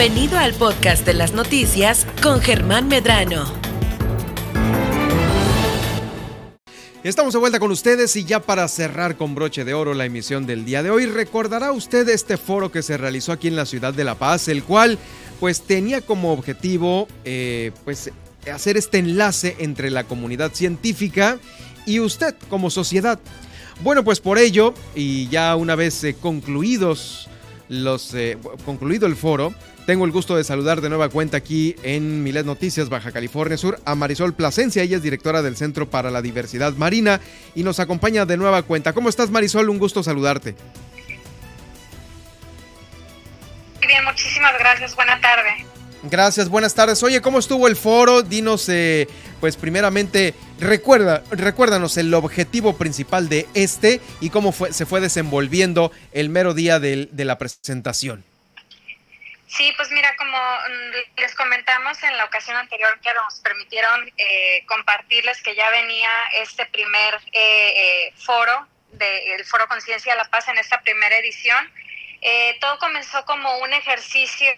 Bienvenido al podcast de las noticias con Germán Medrano. Estamos de vuelta con ustedes y ya para cerrar con broche de oro la emisión del día de hoy, recordará usted este foro que se realizó aquí en la ciudad de La Paz, el cual pues tenía como objetivo eh, pues hacer este enlace entre la comunidad científica y usted como sociedad. Bueno, pues por ello, y ya una vez eh, concluidos los, eh, concluido el foro, tengo el gusto de saludar de nueva cuenta aquí en Milet Noticias, Baja California Sur, a Marisol Plasencia. Ella es directora del Centro para la Diversidad Marina y nos acompaña de nueva cuenta. ¿Cómo estás, Marisol? Un gusto saludarte. Bien, muchísimas gracias. Buena tarde. Gracias, buenas tardes. Oye, ¿cómo estuvo el foro? Dinos, eh, pues primeramente, recuerda, recuérdanos el objetivo principal de este y cómo fue, se fue desenvolviendo el mero día de, de la presentación. Sí, pues mira, como mm, les comentamos en la ocasión anterior que nos permitieron eh, compartirles que ya venía este primer eh, eh, foro, de, el Foro Conciencia de la Paz en esta primera edición, todo comenzó como un ejercicio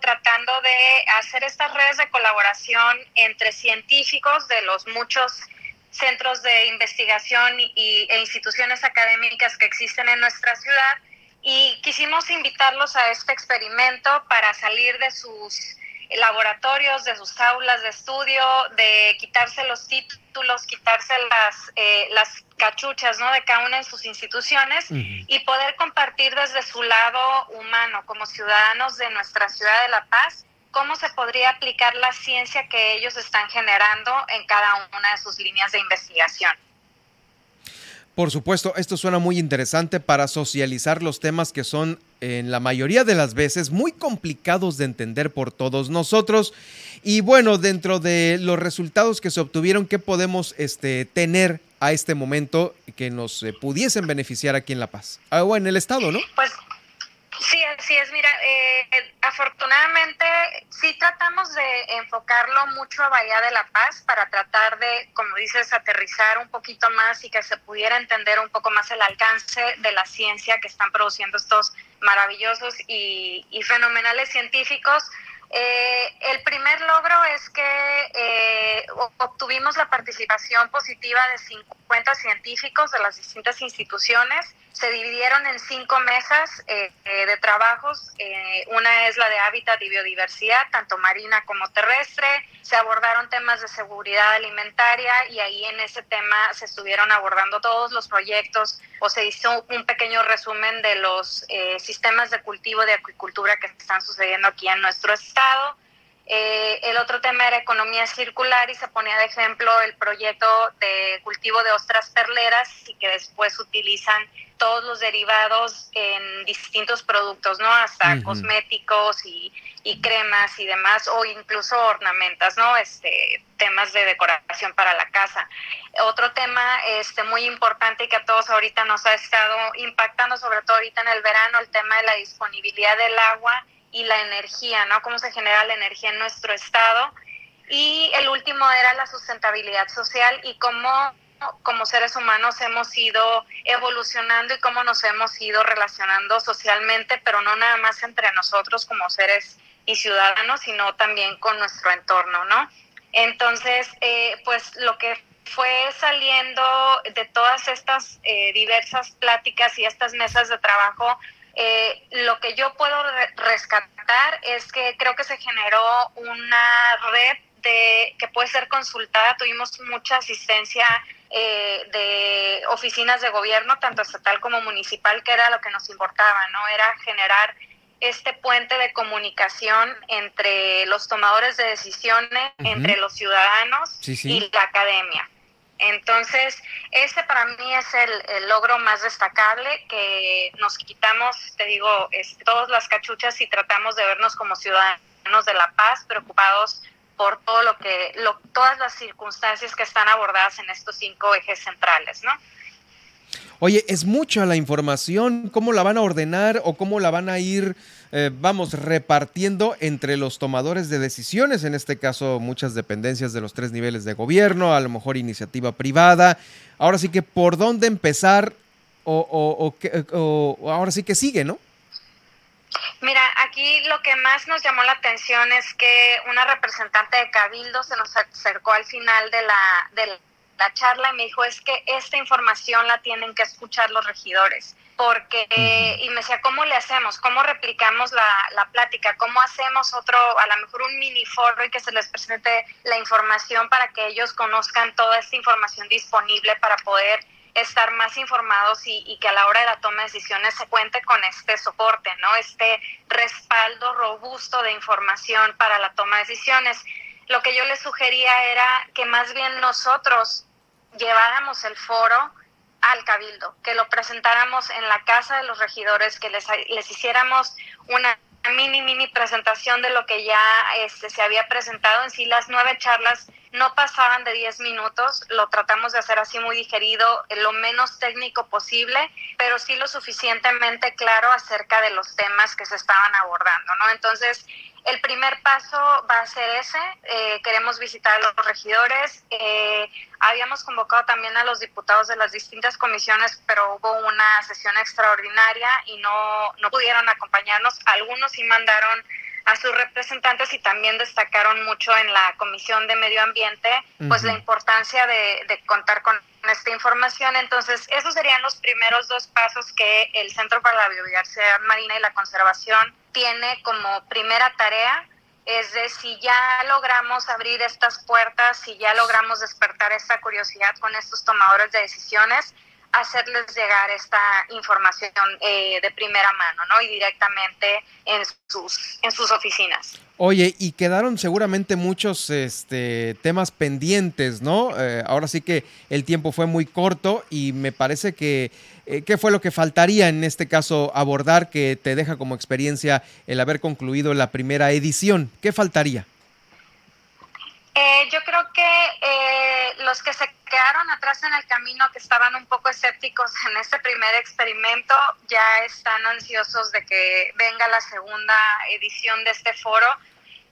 tratando de hacer estas redes de colaboración entre científicos de los muchos centros de investigación y, e instituciones académicas que existen en nuestra ciudad y quisimos invitarlos a este experimento para salir de sus laboratorios, de sus aulas de estudio, de quitarse los títulos, quitarse las, eh, las cachuchas ¿no? de cada una de sus instituciones y poder compartir desde su lado humano como ciudadanos de nuestra ciudad de La Paz cómo se podría aplicar la ciencia que ellos están generando en cada una de sus líneas de investigación. Por supuesto, esto suena muy interesante para socializar los temas que son en la mayoría de las veces muy complicados de entender por todos nosotros. Y bueno, dentro de los resultados que se obtuvieron, ¿qué podemos este, tener a este momento que nos eh, pudiesen beneficiar aquí en La Paz? Ah, o en el estado, ¿no? Pues Sí, así es. Mira, eh, afortunadamente sí tratamos de enfocarlo mucho a Bahía de la Paz para tratar de, como dices, aterrizar un poquito más y que se pudiera entender un poco más el alcance de la ciencia que están produciendo estos maravillosos y, fenomenales científicos. Eh, el primer logro es que eh, obtuvimos la participación positiva de 50 científicos de las distintas instituciones se dividieron en cinco mesas eh, eh, de trabajos. Eh, una es la de hábitat y biodiversidad, tanto marina como terrestre. Se abordaron temas de seguridad alimentaria y ahí en ese tema se estuvieron abordando todos los proyectos o se hizo un pequeño resumen de los sistemas de cultivo de acuicultura que están sucediendo aquí en nuestro estado. Eh, el otro tema era economía circular y se ponía de ejemplo el proyecto de cultivo de ostras perleras y que después utilizan todos los derivados en distintos productos, ¿no? Hasta cosméticos y, cremas y demás, o incluso ornamentas, ¿no? Este, temas de decoración para la casa. Otro tema este, muy importante y que a todos ahorita nos ha estado impactando, sobre todo ahorita en el verano, el tema de la disponibilidad del agua y la energía, ¿no? Cómo se genera la energía en nuestro estado. Y el último era la sustentabilidad social y cómo como seres humanos hemos ido evolucionando y cómo nos hemos ido relacionando socialmente, pero no nada más entre nosotros como seres y ciudadanos, sino también con nuestro entorno, ¿no? Entonces, eh, pues lo que fue saliendo de todas estas eh, diversas pláticas y estas mesas de trabajo eh, lo que yo puedo rescatar es que creo que se generó una red de, que puede ser consultada. Tuvimos mucha asistencia eh, de oficinas de gobierno, tanto estatal como municipal, que era lo que nos importaba, ¿no? Era generar este puente de comunicación entre los tomadores de decisiones, entre los ciudadanos y la academia. Entonces, ese para mí es el, logro más destacable, que nos quitamos, te digo, todas las cachuchas y tratamos de vernos como ciudadanos de la paz, preocupados por todo lo que, todas las circunstancias que están abordadas en estos cinco ejes centrales, ¿no? Oye, es mucha la información, ¿cómo la van a ordenar o cómo la van a ir, eh, vamos, repartiendo entre los tomadores de decisiones, en este caso muchas dependencias de los tres niveles de gobierno, a lo mejor iniciativa privada? Ahora sí que por dónde empezar o, o, o ahora sí que sigue, ¿no? Mira, aquí lo que más nos llamó la atención es que una representante de Cabildo se nos acercó al final de la, de charla y me dijo, es que esta información la tienen que escuchar los regidores porque, y me decía, ¿cómo le hacemos? ¿Cómo replicamos la, la, plática? ¿Cómo hacemos otro, a lo mejor un mini foro y que se les presente la información para que ellos conozcan toda esta información disponible para poder estar más informados y, que a la hora de la toma de decisiones se cuente con este soporte, ¿no? Este respaldo robusto de información para la toma de decisiones. Lo que yo les sugería era que más bien nosotros lleváramos el foro al cabildo, que lo presentáramos en la casa de los regidores, que les, les hiciéramos una mini, mini presentación de lo que ya este, se había presentado. En sí, las nueve charlas no pasaban de diez minutos, lo tratamos de hacer así muy digerido, lo menos técnico posible, pero sí lo suficientemente claro acerca de los temas que se estaban abordando, ¿no? Entonces, el primer paso va a ser ese. Eh, queremos visitar a los regidores. Eh, habíamos convocado también a los diputados de las distintas comisiones, pero hubo una sesión extraordinaria y no, no pudieron acompañarnos. Algunos sí mandaron a sus representantes y también destacaron mucho en la Comisión de Medio Ambiente, pues la importancia de, de, contar con esta información. Entonces, esos serían los primeros dos pasos que el Centro para la Biodiversidad Marina y la Conservación tiene como primera tarea. Es de si ya logramos abrir estas puertas, si ya logramos despertar esta curiosidad con estos tomadores de decisiones, hacerles llegar esta información eh, de primera mano, ¿no? Y directamente en sus, en sus oficinas. Oye, y quedaron seguramente muchos este, temas pendientes, ¿no? Eh, ahora sí que el tiempo fue muy corto y me parece que, eh, ¿qué fue lo que faltaría en este caso abordar que te deja como experiencia el haber concluido la primera edición? ¿Qué faltaría? Eh, yo creo que eh, los que se quedaron atrás en el camino, que estaban un poco escépticos en este primer experimento, ya están ansiosos de que venga la segunda edición de este foro.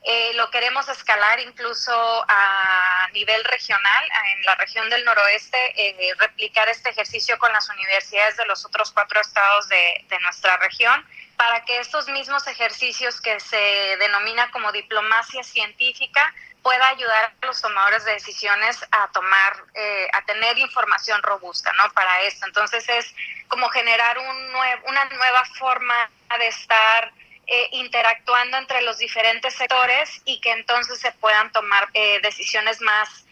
Eh, lo queremos escalar incluso a nivel regional, en la región del noroeste, replicar este ejercicio con las universidades de los otros cuatro estados de, de nuestra región para que estos mismos ejercicios que se denomina como diplomacia científica pueda ayudar a los tomadores de decisiones a tomar, eh, a tener información robusta, ¿no? Para esto. Entonces es como generar un una nueva forma de estar eh, interactuando entre los diferentes sectores y que entonces se puedan tomar eh, decisiones más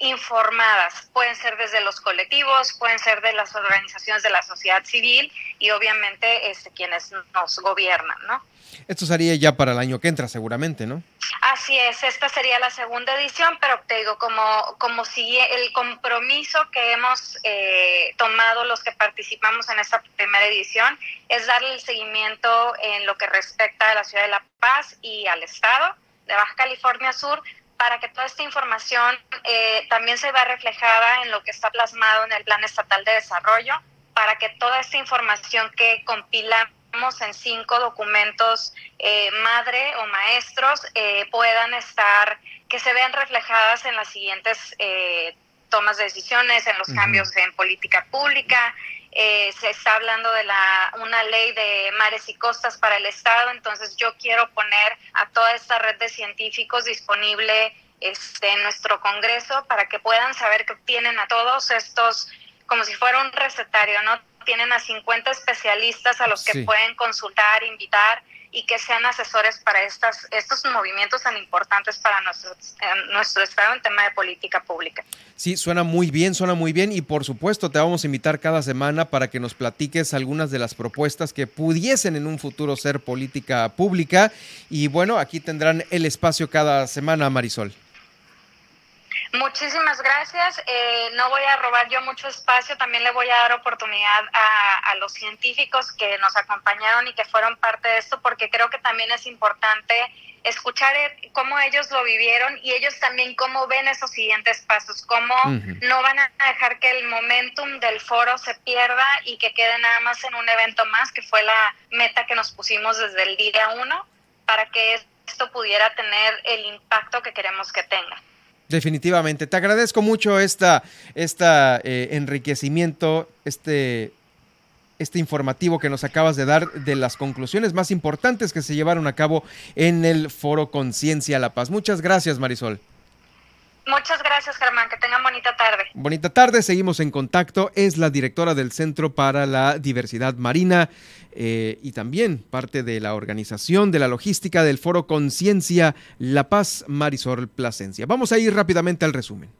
informadas. Pueden ser desde los colectivos, pueden ser de las organizaciones de la sociedad civil y obviamente este, quienes nos gobiernan, ¿no? Esto sería ya para el año que entra, seguramente, ¿no? Así es, esta sería la segunda edición, pero te digo, como, como si el compromiso que hemos eh, tomado los que participamos en esta primera edición es darle el seguimiento en lo que respecta a la ciudad de La Paz y al estado de Baja California Sur, para que toda esta información eh, también se vea reflejada en lo que está plasmado en el Plan Estatal de Desarrollo, para que toda esta información que compilamos en cinco documentos eh, madre o maestros eh, puedan estar, que se vean reflejadas en las siguientes eh, tomas de decisiones, en los cambios en política pública. Se está hablando de la, una ley de mares y costas para el Estado, entonces yo quiero poner a toda esta red de científicos disponible este, en nuestro Congreso para que puedan saber que tienen a todos estos, como si fuera un recetario, ¿no? tienen a 50 especialistas a los que pueden consultar, invitar y que sean asesores para estas, estos movimientos tan importantes para nuestro, nuestro Estado en tema de política pública. Sí, suena muy bien, suena muy bien y por supuesto te vamos a invitar cada semana para que nos platiques algunas de las propuestas que pudiesen en un futuro ser política pública y bueno, aquí tendrán el espacio cada semana, Marisol. Muchísimas gracias. Eh, no voy a robar yo mucho espacio, también le voy a dar oportunidad a, los científicos que nos acompañaron y que fueron parte de esto, porque creo que también es importante escuchar eh, cómo ellos lo vivieron y ellos también cómo ven esos siguientes pasos, cómo no van a dejar que el momentum del foro se pierda y que quede nada más en un evento más, que fue la meta que nos pusimos desde el día uno, para que esto pudiera tener el impacto que queremos que tenga. Definitivamente. Te agradezco mucho esta, esta eh, enriquecimiento, este este informativo que nos acabas de dar de las conclusiones más importantes que se llevaron a cabo en el Foro Conciencia La Paz. Muchas gracias, Marisol. Muchas gracias, Germán. Que tengan bonita tarde. Bonita tarde, seguimos en contacto. Es la directora del Centro para la Diversidad Marina eh, y también parte de la organización de la logística del Foro Conciencia La Paz, Marisol Plasencia. Vamos a ir rápidamente al resumen.